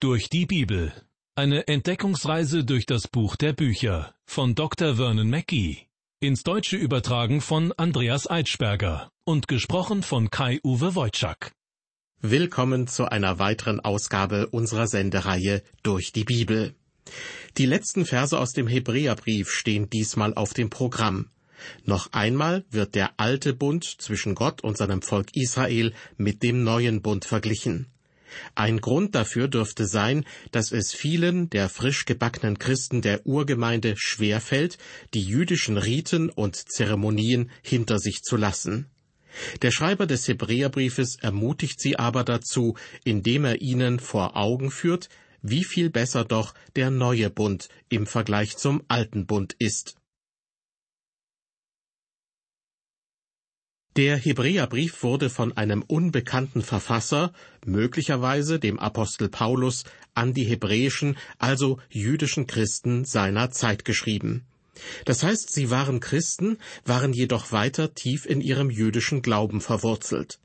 Durch die Bibel. Eine Entdeckungsreise durch das Buch der Bücher von Dr. Vernon Mackey. Ins Deutsche übertragen von Andreas Eitschberger und gesprochen von Kai-Uwe Wojczak. Willkommen zu einer weiteren Ausgabe unserer Sendereihe Durch die Bibel. Die letzten Verse aus dem Hebräerbrief stehen diesmal auf dem Programm. Noch einmal wird der alte Bund zwischen Gott und seinem Volk Israel mit dem neuen Bund verglichen. Ein Grund dafür dürfte sein, dass es vielen der frisch gebackenen Christen der Urgemeinde schwerfällt, die jüdischen Riten und Zeremonien hinter sich zu lassen. Der Schreiber des Hebräerbriefes ermutigt sie aber dazu, indem er ihnen vor Augen führt, wie viel besser doch der neue Bund im Vergleich zum alten Bund ist. Der Hebräerbrief wurde von einem unbekannten Verfasser, möglicherweise dem Apostel Paulus, an die hebräischen, also jüdischen Christen seiner Zeit geschrieben. Das heißt, sie waren Christen, waren jedoch weiter tief in ihrem jüdischen Glauben verwurzelt.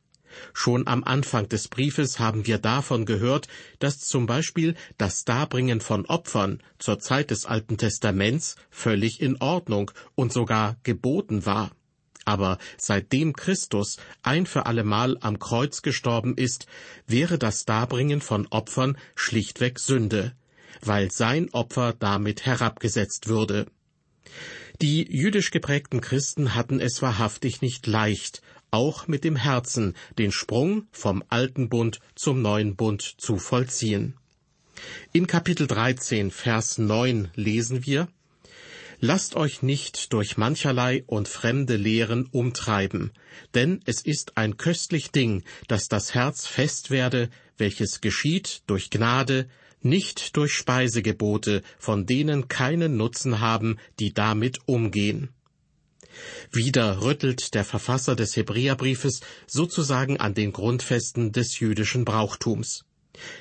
Schon am Anfang des Briefes haben wir davon gehört, dass zum Beispiel das Darbringen von Opfern zur Zeit des Alten Testaments völlig in Ordnung und sogar geboten war. Aber seitdem Christus ein für allemal am Kreuz gestorben ist, wäre das Darbringen von Opfern schlichtweg Sünde, weil sein Opfer damit herabgesetzt würde. Die jüdisch geprägten Christen hatten es wahrhaftig nicht leicht, auch mit dem Herzen den Sprung vom alten Bund zum neuen Bund zu vollziehen. In Kapitel 13, Vers 9 lesen wir, Lasst euch nicht durch mancherlei und fremde Lehren umtreiben, denn es ist ein köstlich Ding, dass das Herz fest werde, welches geschieht durch Gnade, nicht durch Speisegebote, von denen keinen Nutzen haben, die damit umgehen. Wieder rüttelt der Verfasser des Hebräerbriefes sozusagen an den Grundfesten des jüdischen Brauchtums.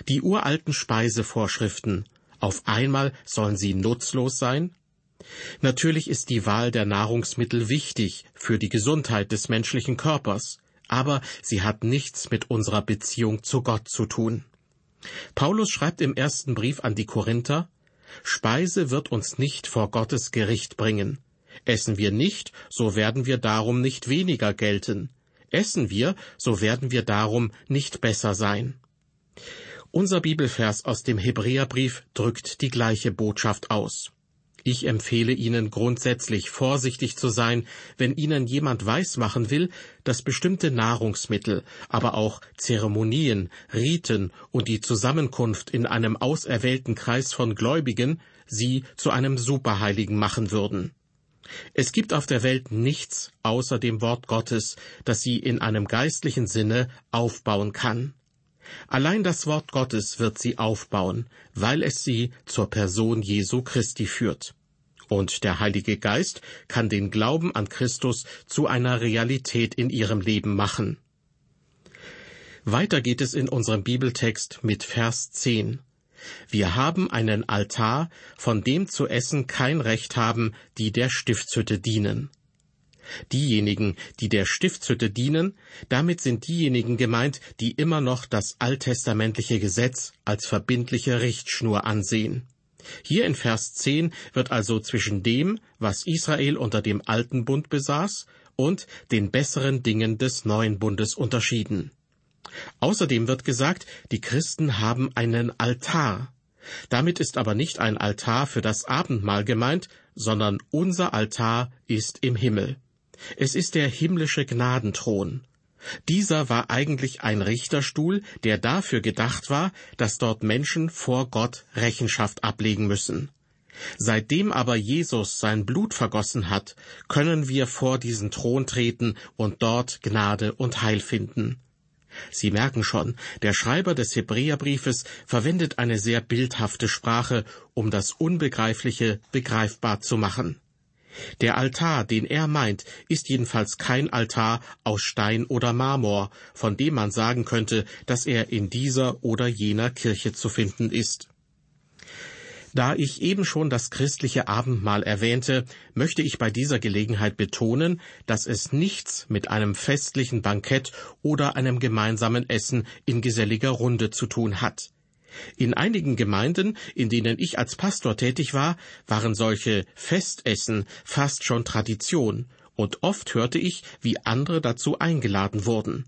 Die uralten Speisevorschriften, auf einmal sollen sie nutzlos sein? Natürlich ist die Wahl der Nahrungsmittel wichtig für die Gesundheit des menschlichen Körpers, aber sie hat nichts mit unserer Beziehung zu Gott zu tun. Paulus schreibt im ersten Brief an die Korinther, Speise wird uns nicht vor Gottes Gericht bringen. Essen wir nicht, so werden wir darum nicht weniger gelten. Essen wir, so werden wir darum nicht besser sein. Unser Bibelvers aus dem Hebräerbrief drückt die gleiche Botschaft aus. Ich empfehle Ihnen grundsätzlich vorsichtig zu sein, wenn Ihnen jemand weismachen will, dass bestimmte Nahrungsmittel, aber auch Zeremonien, Riten und die Zusammenkunft in einem auserwählten Kreis von Gläubigen Sie zu einem Superheiligen machen würden. Es gibt auf der Welt nichts außer dem Wort Gottes, das Sie in einem geistlichen Sinne aufbauen kann. Allein das Wort Gottes wird sie aufbauen, weil es sie zur Person Jesu Christi führt. Und der Heilige Geist kann den Glauben an Christus zu einer Realität in ihrem Leben machen. Weiter geht es in unserem Bibeltext mit Vers 10. Wir haben einen Altar, von dem zu essen kein Recht haben, die der Stiftshütte dienen. Diejenigen, die der Stiftshütte dienen, damit sind diejenigen gemeint, die immer noch das alttestamentliche Gesetz als verbindliche Richtschnur ansehen. Hier in Vers 10 wird also zwischen dem, was Israel unter dem alten Bund besaß, und den besseren Dingen des neuen Bundes unterschieden. Außerdem wird gesagt, die Christen haben einen Altar. Damit ist aber nicht ein Altar für das Abendmahl gemeint, sondern unser Altar ist im Himmel. Es ist der himmlische Gnadenthron. Dieser war eigentlich ein Richterstuhl, der dafür gedacht war, dass dort Menschen vor Gott Rechenschaft ablegen müssen. Seitdem aber Jesus sein Blut vergossen hat, können wir vor diesen Thron treten und dort Gnade und Heil finden. Sie merken schon, der Schreiber des Hebräerbriefes verwendet eine sehr bildhafte Sprache, um das Unbegreifliche begreifbar zu machen. Der Altar, den er meint, ist jedenfalls kein Altar aus Stein oder Marmor, von dem man sagen könnte, dass er in dieser oder jener Kirche zu finden ist. Da ich eben schon das christliche Abendmahl erwähnte, möchte ich bei dieser Gelegenheit betonen, dass es nichts mit einem festlichen Bankett oder einem gemeinsamen Essen in geselliger Runde zu tun hat. In einigen Gemeinden, in denen ich als Pastor tätig war, waren solche Festessen fast schon Tradition, und oft hörte ich, wie andere dazu eingeladen wurden.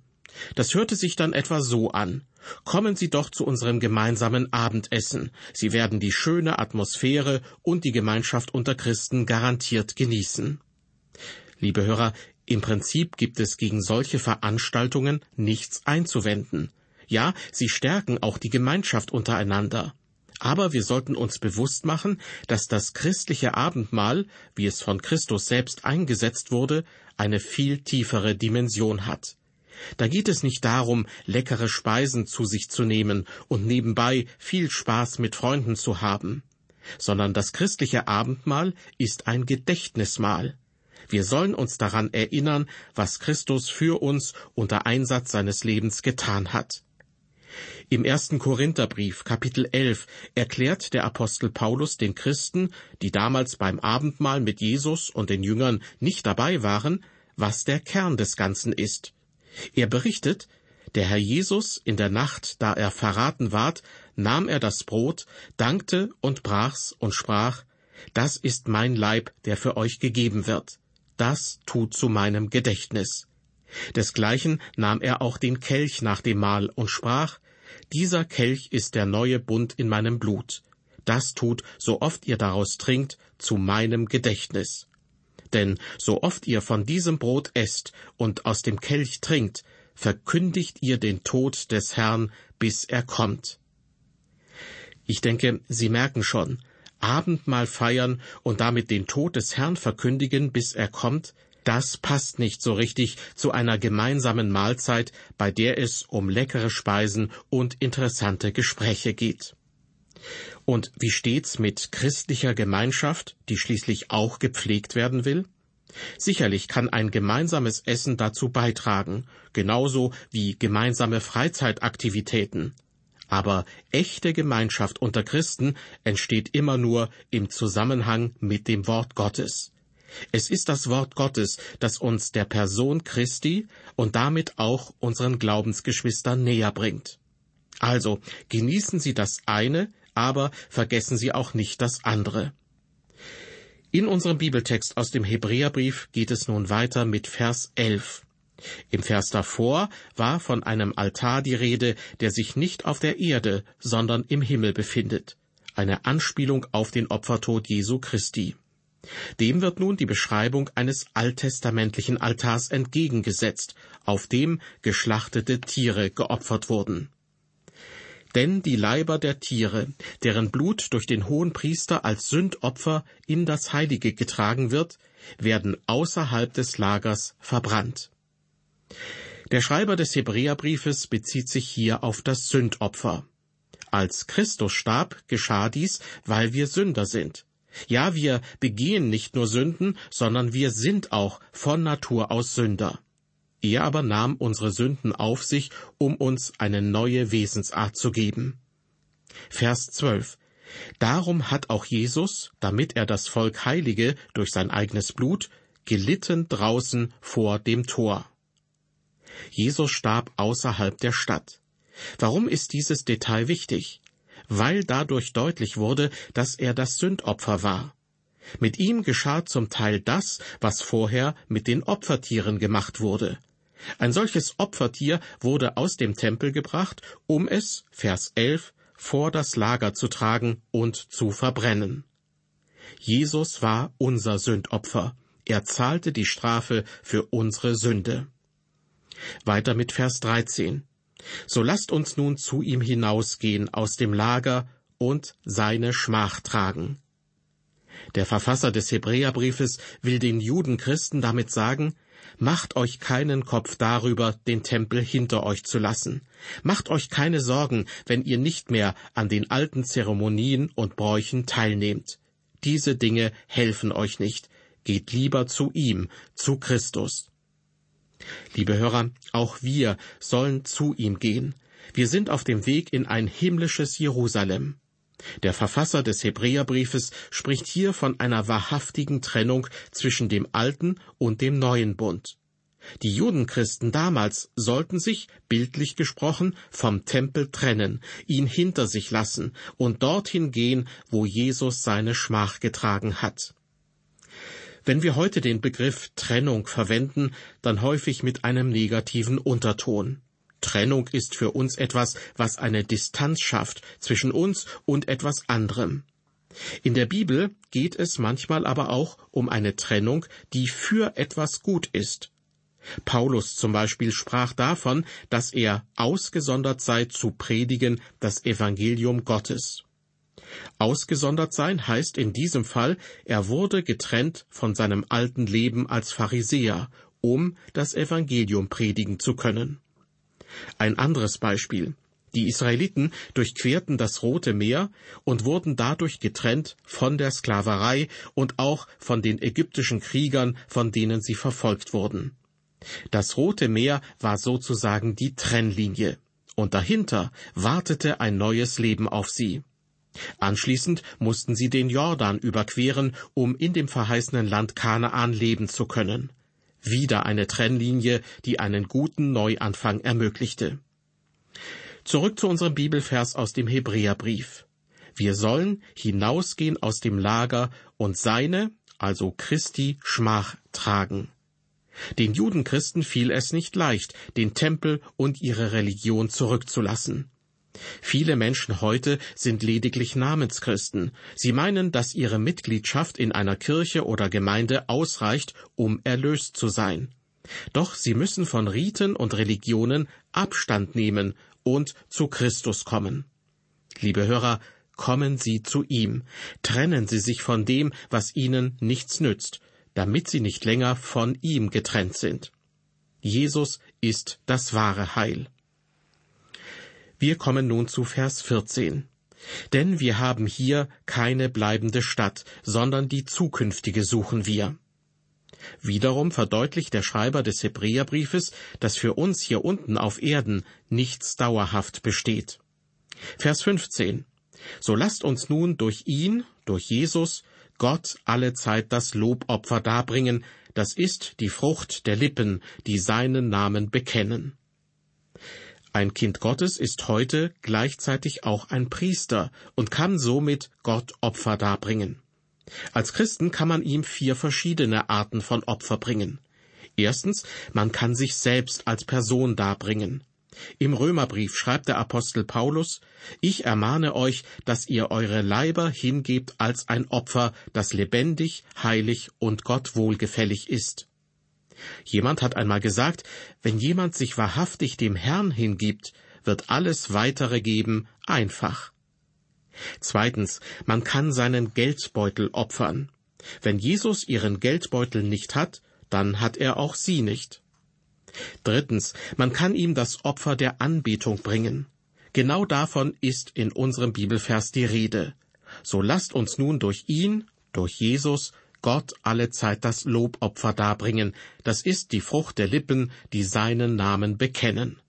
Das hörte sich dann etwa so an. Kommen Sie doch zu unserem gemeinsamen Abendessen. Sie werden die schöne Atmosphäre und die Gemeinschaft unter Christen garantiert genießen. Liebe Hörer, im Prinzip gibt es gegen solche Veranstaltungen nichts einzuwenden. Ja, sie stärken auch die Gemeinschaft untereinander. Aber wir sollten uns bewusst machen, dass das christliche Abendmahl, wie es von Christus selbst eingesetzt wurde, eine viel tiefere Dimension hat. Da geht es nicht darum, leckere Speisen zu sich zu nehmen und nebenbei viel Spaß mit Freunden zu haben, sondern das christliche Abendmahl ist ein Gedächtnismahl. Wir sollen uns daran erinnern, was Christus für uns unter Einsatz seines Lebens getan hat. Im ersten Korintherbrief, Kapitel 11, erklärt der Apostel Paulus den Christen, die damals beim Abendmahl mit Jesus und den Jüngern nicht dabei waren, was der Kern des Ganzen ist. Er berichtet, der Herr Jesus in der Nacht, da er verraten ward, nahm er das Brot, dankte und brach's und sprach, Das ist mein Leib, der für euch gegeben wird. Das tut zu meinem Gedächtnis. Desgleichen nahm er auch den Kelch nach dem Mahl und sprach, Dieser Kelch ist der neue Bund in meinem Blut. Das tut, so oft ihr daraus trinkt, zu meinem Gedächtnis. Denn so oft ihr von diesem Brot esst und aus dem Kelch trinkt, verkündigt ihr den Tod des Herrn, bis er kommt. Ich denke, Sie merken schon, Abendmahl feiern und damit den Tod des Herrn verkündigen, bis er kommt, das passt nicht so richtig zu einer gemeinsamen Mahlzeit, bei der es um leckere Speisen und interessante Gespräche geht. Und wie steht's mit christlicher Gemeinschaft, die schließlich auch gepflegt werden will? Sicherlich kann ein gemeinsames Essen dazu beitragen, genauso wie gemeinsame Freizeitaktivitäten. Aber echte Gemeinschaft unter Christen entsteht immer nur im Zusammenhang mit dem Wort Gottes. Es ist das Wort Gottes, das uns der Person Christi und damit auch unseren Glaubensgeschwistern näher bringt. Also genießen Sie das eine, aber vergessen Sie auch nicht das andere. In unserem Bibeltext aus dem Hebräerbrief geht es nun weiter mit Vers 11. Im Vers davor war von einem Altar die Rede, der sich nicht auf der Erde, sondern im Himmel befindet. Eine Anspielung auf den Opfertod Jesu Christi. Dem wird nun die Beschreibung eines alttestamentlichen Altars entgegengesetzt, auf dem geschlachtete Tiere geopfert wurden. Denn die Leiber der Tiere, deren Blut durch den hohen Priester als Sündopfer in das Heilige getragen wird, werden außerhalb des Lagers verbrannt. Der Schreiber des Hebräerbriefes bezieht sich hier auf das Sündopfer. Als Christus starb, geschah dies, weil wir Sünder sind. Ja, wir begehen nicht nur Sünden, sondern wir sind auch von Natur aus Sünder. Er aber nahm unsere Sünden auf sich, um uns eine neue Wesensart zu geben. Vers 12. Darum hat auch Jesus, damit er das Volk heilige durch sein eigenes Blut, gelitten draußen vor dem Tor. Jesus starb außerhalb der Stadt. Warum ist dieses Detail wichtig? Weil dadurch deutlich wurde, dass er das Sündopfer war. Mit ihm geschah zum Teil das, was vorher mit den Opfertieren gemacht wurde. Ein solches Opfertier wurde aus dem Tempel gebracht, um es, Vers 11, vor das Lager zu tragen und zu verbrennen. Jesus war unser Sündopfer. Er zahlte die Strafe für unsere Sünde. Weiter mit Vers 13. So lasst uns nun zu ihm hinausgehen aus dem Lager und seine Schmach tragen. Der Verfasser des Hebräerbriefes will den Judenchristen damit sagen, Macht euch keinen Kopf darüber, den Tempel hinter euch zu lassen. Macht euch keine Sorgen, wenn ihr nicht mehr an den alten Zeremonien und Bräuchen teilnehmt. Diese Dinge helfen euch nicht. Geht lieber zu ihm, zu Christus. Liebe Hörer, auch wir sollen zu ihm gehen. Wir sind auf dem Weg in ein himmlisches Jerusalem. Der Verfasser des Hebräerbriefes spricht hier von einer wahrhaftigen Trennung zwischen dem alten und dem neuen Bund. Die Judenchristen damals sollten sich, bildlich gesprochen, vom Tempel trennen, ihn hinter sich lassen und dorthin gehen, wo Jesus seine Schmach getragen hat. Wenn wir heute den Begriff Trennung verwenden, dann häufig mit einem negativen Unterton. Trennung ist für uns etwas, was eine Distanz schafft zwischen uns und etwas anderem. In der Bibel geht es manchmal aber auch um eine Trennung, die für etwas gut ist. Paulus zum Beispiel sprach davon, dass er ausgesondert sei zu predigen das Evangelium Gottes. Ausgesondert sein heißt in diesem Fall, er wurde getrennt von seinem alten Leben als Pharisäer, um das Evangelium predigen zu können. Ein anderes Beispiel. Die Israeliten durchquerten das Rote Meer und wurden dadurch getrennt von der Sklaverei und auch von den ägyptischen Kriegern, von denen sie verfolgt wurden. Das Rote Meer war sozusagen die Trennlinie, und dahinter wartete ein neues Leben auf sie. Anschließend mussten sie den Jordan überqueren, um in dem verheißenen Land Kanaan leben zu können. Wieder eine Trennlinie, die einen guten Neuanfang ermöglichte. Zurück zu unserem Bibelvers aus dem Hebräerbrief. Wir sollen hinausgehen aus dem Lager und seine, also Christi, Schmach tragen. Den Judenchristen fiel es nicht leicht, den Tempel und ihre Religion zurückzulassen. Viele Menschen heute sind lediglich Namenschristen. Sie meinen, dass ihre Mitgliedschaft in einer Kirche oder Gemeinde ausreicht, um erlöst zu sein. Doch sie müssen von Riten und Religionen Abstand nehmen und zu Christus kommen. Liebe Hörer, kommen Sie zu ihm, trennen Sie sich von dem, was Ihnen nichts nützt, damit Sie nicht länger von ihm getrennt sind. Jesus ist das wahre Heil. Wir kommen nun zu Vers 14. Denn wir haben hier keine bleibende Stadt, sondern die zukünftige suchen wir. Wiederum verdeutlicht der Schreiber des Hebräerbriefes, dass für uns hier unten auf Erden nichts dauerhaft besteht. Vers 15. So lasst uns nun durch ihn, durch Jesus, Gott alle Zeit das Lobopfer darbringen, das ist die Frucht der Lippen, die seinen Namen bekennen. Ein Kind Gottes ist heute gleichzeitig auch ein Priester und kann somit Gott Opfer darbringen. Als Christen kann man ihm vier verschiedene Arten von Opfer bringen. Erstens, man kann sich selbst als Person darbringen. Im Römerbrief schreibt der Apostel Paulus, Ich ermahne euch, dass ihr eure Leiber hingebt als ein Opfer, das lebendig, heilig und Gott wohlgefällig ist. Jemand hat einmal gesagt, wenn jemand sich wahrhaftig dem Herrn hingibt, wird alles weitere geben einfach. Zweitens, man kann seinen Geldbeutel opfern. Wenn Jesus ihren Geldbeutel nicht hat, dann hat er auch sie nicht. Drittens, man kann ihm das Opfer der Anbetung bringen. Genau davon ist in unserem Bibelvers die Rede. So lasst uns nun durch ihn, durch Jesus, Gott alle Zeit das Lobopfer darbringen, das ist die Frucht der Lippen, die seinen Namen bekennen.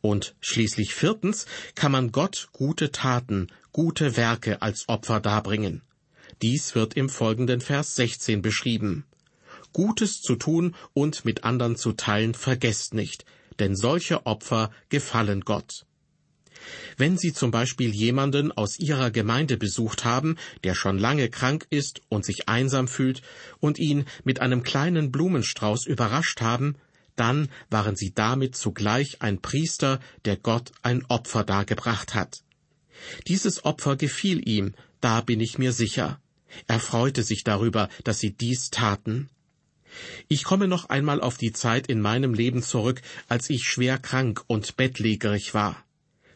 Und schließlich viertens kann man Gott gute Taten, gute Werke als Opfer darbringen. Dies wird im folgenden Vers 16 beschrieben. Gutes zu tun und mit anderen zu teilen vergesst nicht, denn solche Opfer gefallen Gott. Wenn Sie zum Beispiel jemanden aus Ihrer Gemeinde besucht haben, der schon lange krank ist und sich einsam fühlt, und ihn mit einem kleinen Blumenstrauß überrascht haben, dann waren Sie damit zugleich ein Priester, der Gott ein Opfer dargebracht hat. Dieses Opfer gefiel ihm, da bin ich mir sicher. Er freute sich darüber, dass Sie dies taten. Ich komme noch einmal auf die Zeit in meinem Leben zurück, als ich schwer krank und bettlägerig war.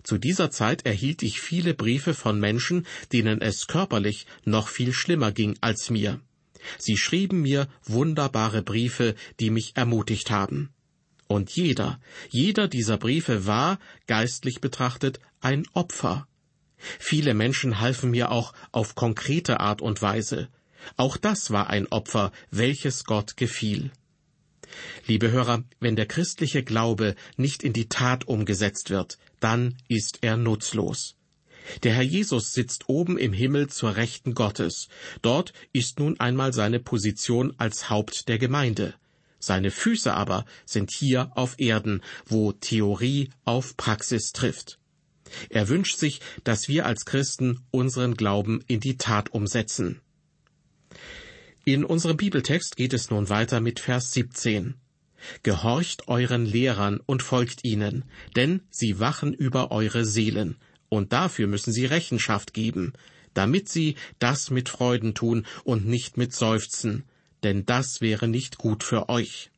Zu dieser Zeit erhielt ich viele Briefe von Menschen, denen es körperlich noch viel schlimmer ging als mir. Sie schrieben mir wunderbare Briefe, die mich ermutigt haben. Und jeder, jeder dieser Briefe war, geistlich betrachtet, ein Opfer. Viele Menschen halfen mir auch auf konkrete Art und Weise. Auch das war ein Opfer, welches Gott gefiel. Liebe Hörer, wenn der christliche Glaube nicht in die Tat umgesetzt wird, dann ist er nutzlos. Der Herr Jesus sitzt oben im Himmel zur Rechten Gottes. Dort ist nun einmal seine Position als Haupt der Gemeinde. Seine Füße aber sind hier auf Erden, wo Theorie auf Praxis trifft. Er wünscht sich, dass wir als Christen unseren Glauben in die Tat umsetzen. In unserem Bibeltext geht es nun weiter mit Vers 17. Gehorcht euren Lehrern und folgt ihnen, denn sie wachen über eure Seelen, und dafür müssen sie Rechenschaft geben, damit sie das mit Freuden tun und nicht mit Seufzen, denn das wäre nicht gut für euch.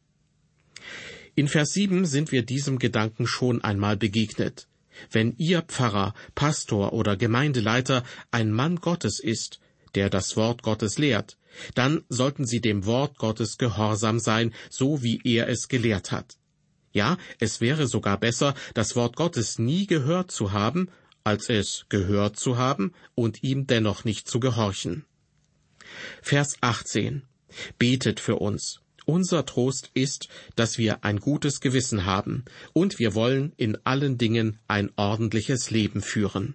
In Vers 7 sind wir diesem Gedanken schon einmal begegnet. Wenn Ihr Pfarrer, Pastor oder Gemeindeleiter ein Mann Gottes ist, der das Wort Gottes lehrt, dann sollten Sie dem Wort Gottes gehorsam sein, so wie er es gelehrt hat. Ja, es wäre sogar besser, das Wort Gottes nie gehört zu haben, als es gehört zu haben und ihm dennoch nicht zu gehorchen. Vers 18. Betet für uns. Unser Trost ist, dass wir ein gutes Gewissen haben, und wir wollen in allen Dingen ein ordentliches Leben führen.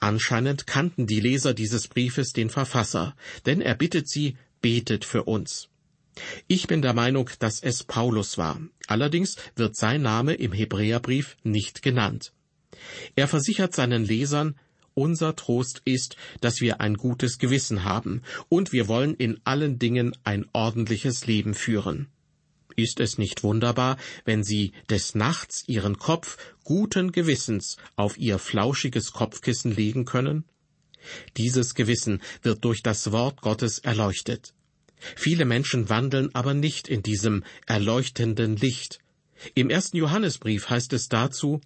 Anscheinend kannten die Leser dieses Briefes den Verfasser, denn er bittet sie, betet für uns. Ich bin der Meinung, dass es Paulus war. Allerdings wird sein Name im Hebräerbrief nicht genannt. Er versichert seinen Lesern, unser Trost ist, dass wir ein gutes Gewissen haben, und wir wollen in allen Dingen ein ordentliches Leben führen. Ist es nicht wunderbar, wenn Sie des Nachts Ihren Kopf guten Gewissens auf Ihr flauschiges Kopfkissen legen können? Dieses Gewissen wird durch das Wort Gottes erleuchtet. Viele Menschen wandeln aber nicht in diesem erleuchtenden Licht. Im ersten Johannesbrief heißt es dazu,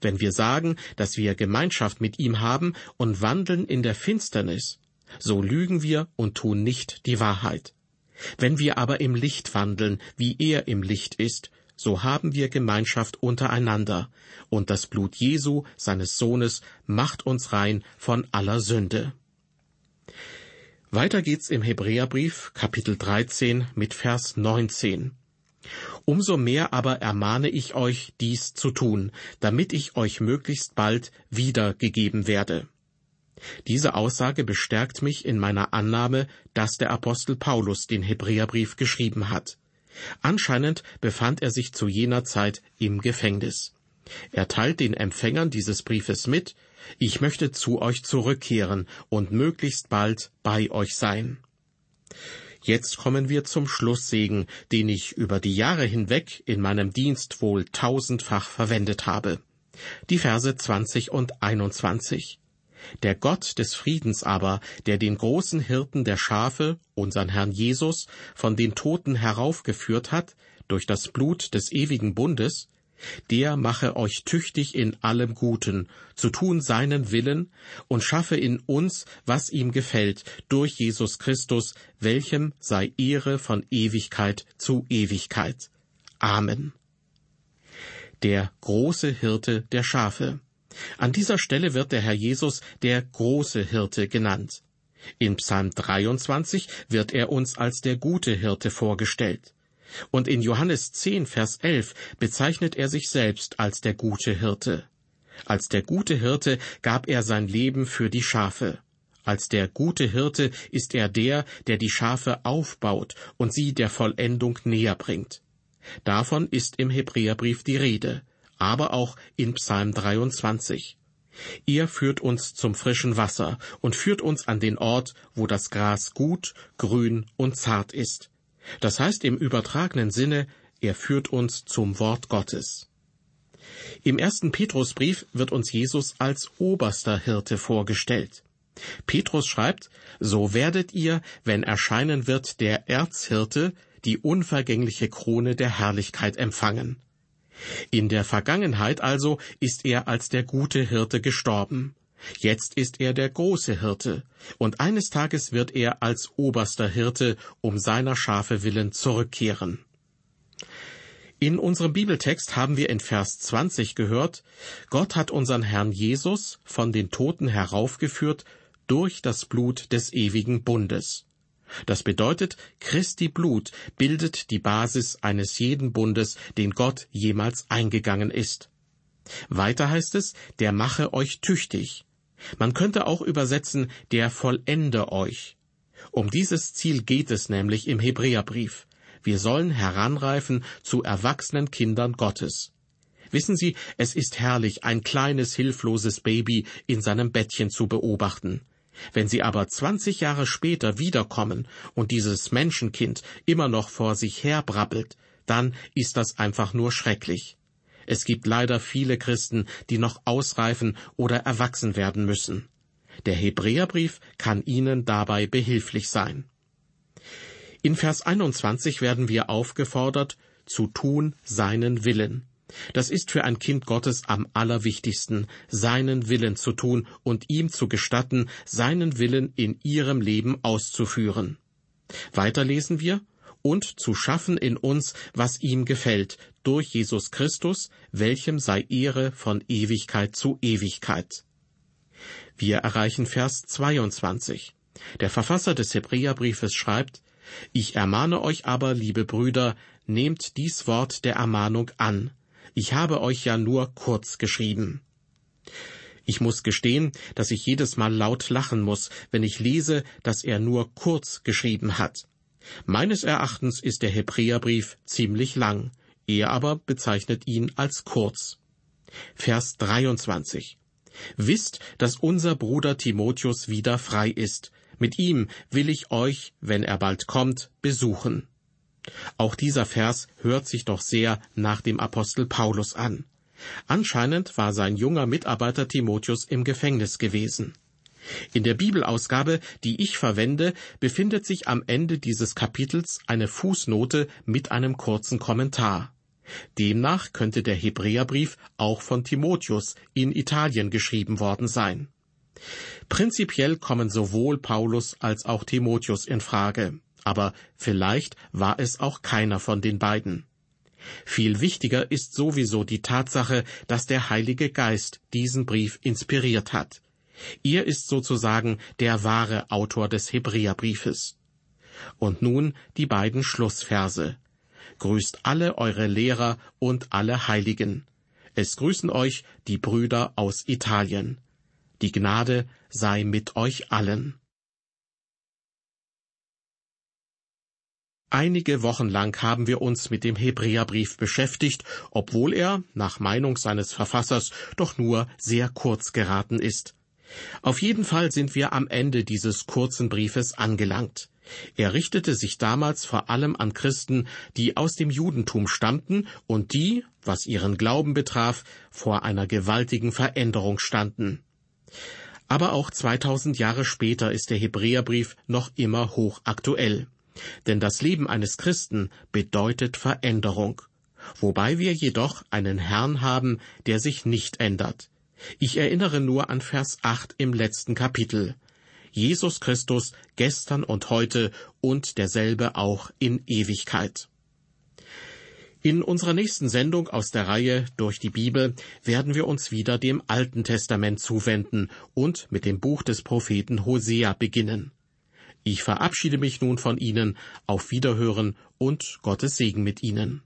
wenn wir sagen, dass wir Gemeinschaft mit ihm haben und wandeln in der Finsternis, so lügen wir und tun nicht die Wahrheit. Wenn wir aber im Licht wandeln, wie er im Licht ist, so haben wir Gemeinschaft untereinander, und das Blut Jesu, seines Sohnes, macht uns rein von aller Sünde. Weiter geht's im Hebräerbrief, Kapitel 13, mit Vers 19. Umso mehr aber ermahne ich euch, dies zu tun, damit ich euch möglichst bald wiedergegeben werde. Diese Aussage bestärkt mich in meiner Annahme, dass der Apostel Paulus den Hebräerbrief geschrieben hat. Anscheinend befand er sich zu jener Zeit im Gefängnis. Er teilt den Empfängern dieses Briefes mit, ich möchte zu euch zurückkehren und möglichst bald bei euch sein. Jetzt kommen wir zum Schlusssegen, den ich über die Jahre hinweg in meinem Dienst wohl tausendfach verwendet habe. Die Verse 20 und 21. Der Gott des Friedens aber, der den großen Hirten der Schafe, unseren Herrn Jesus, von den Toten heraufgeführt hat, durch das Blut des ewigen Bundes, der mache euch tüchtig in allem Guten, zu tun seinen Willen, und schaffe in uns, was ihm gefällt, durch Jesus Christus, welchem sei Ehre von Ewigkeit zu Ewigkeit. Amen. Der große Hirte der Schafe. An dieser Stelle wird der Herr Jesus der große Hirte genannt. In Psalm 23 wird er uns als der gute Hirte vorgestellt. Und in Johannes 10, Vers 11 bezeichnet er sich selbst als der gute Hirte. Als der gute Hirte gab er sein Leben für die Schafe. Als der gute Hirte ist er der, der die Schafe aufbaut und sie der Vollendung näher bringt. Davon ist im Hebräerbrief die Rede aber auch in Psalm 23. Er führt uns zum frischen Wasser und führt uns an den Ort, wo das Gras gut, grün und zart ist. Das heißt im übertragenen Sinne, er führt uns zum Wort Gottes. Im ersten Petrusbrief wird uns Jesus als oberster Hirte vorgestellt. Petrus schreibt, so werdet ihr, wenn erscheinen wird der Erzhirte, die unvergängliche Krone der Herrlichkeit empfangen. In der Vergangenheit also ist er als der gute Hirte gestorben. Jetzt ist er der große Hirte, und eines Tages wird er als oberster Hirte um seiner Schafe willen zurückkehren. In unserem Bibeltext haben wir in Vers 20 gehört, Gott hat unseren Herrn Jesus von den Toten heraufgeführt durch das Blut des ewigen Bundes. Das bedeutet, Christi Blut bildet die Basis eines jeden Bundes, den Gott jemals eingegangen ist. Weiter heißt es, der mache euch tüchtig. Man könnte auch übersetzen, der vollende euch. Um dieses Ziel geht es nämlich im Hebräerbrief. Wir sollen heranreifen zu erwachsenen Kindern Gottes. Wissen Sie, es ist herrlich, ein kleines, hilfloses Baby in seinem Bettchen zu beobachten. Wenn Sie aber zwanzig Jahre später wiederkommen und dieses Menschenkind immer noch vor sich her brabbelt, dann ist das einfach nur schrecklich. Es gibt leider viele Christen, die noch ausreifen oder erwachsen werden müssen. Der Hebräerbrief kann ihnen dabei behilflich sein. In Vers 21 werden wir aufgefordert, zu tun seinen Willen. Das ist für ein Kind Gottes am allerwichtigsten, seinen Willen zu tun und ihm zu gestatten, seinen Willen in ihrem Leben auszuführen. Weiter lesen wir, und zu schaffen in uns, was ihm gefällt, durch Jesus Christus, welchem sei Ehre von Ewigkeit zu Ewigkeit. Wir erreichen Vers 22. Der Verfasser des Hebräerbriefes schreibt, Ich ermahne euch aber, liebe Brüder, nehmt dies Wort der Ermahnung an, ich habe euch ja nur kurz geschrieben. Ich muss gestehen, dass ich jedes Mal laut lachen muss, wenn ich lese, dass er nur kurz geschrieben hat. Meines Erachtens ist der Hebräerbrief ziemlich lang, er aber bezeichnet ihn als kurz. Vers 23. Wisst, dass unser Bruder Timotheus wieder frei ist. Mit ihm will ich euch, wenn er bald kommt, besuchen. Auch dieser Vers hört sich doch sehr nach dem Apostel Paulus an. Anscheinend war sein junger Mitarbeiter Timotheus im Gefängnis gewesen. In der Bibelausgabe, die ich verwende, befindet sich am Ende dieses Kapitels eine Fußnote mit einem kurzen Kommentar. Demnach könnte der Hebräerbrief auch von Timotheus in Italien geschrieben worden sein. Prinzipiell kommen sowohl Paulus als auch Timotheus in Frage aber vielleicht war es auch keiner von den beiden. Viel wichtiger ist sowieso die Tatsache, dass der Heilige Geist diesen Brief inspiriert hat. Er ist sozusagen der wahre Autor des Hebräerbriefes. Und nun die beiden Schlussverse. Grüßt alle eure Lehrer und alle Heiligen. Es grüßen euch die Brüder aus Italien. Die Gnade sei mit euch allen. Einige Wochen lang haben wir uns mit dem Hebräerbrief beschäftigt, obwohl er, nach Meinung seines Verfassers, doch nur sehr kurz geraten ist. Auf jeden Fall sind wir am Ende dieses kurzen Briefes angelangt. Er richtete sich damals vor allem an Christen, die aus dem Judentum stammten und die, was ihren Glauben betraf, vor einer gewaltigen Veränderung standen. Aber auch 2000 Jahre später ist der Hebräerbrief noch immer hochaktuell. Denn das Leben eines Christen bedeutet Veränderung, wobei wir jedoch einen Herrn haben, der sich nicht ändert. Ich erinnere nur an Vers 8 im letzten Kapitel. Jesus Christus gestern und heute und derselbe auch in Ewigkeit. In unserer nächsten Sendung aus der Reihe Durch die Bibel werden wir uns wieder dem Alten Testament zuwenden und mit dem Buch des Propheten Hosea beginnen. Ich verabschiede mich nun von Ihnen, auf Wiederhören und Gottes Segen mit Ihnen.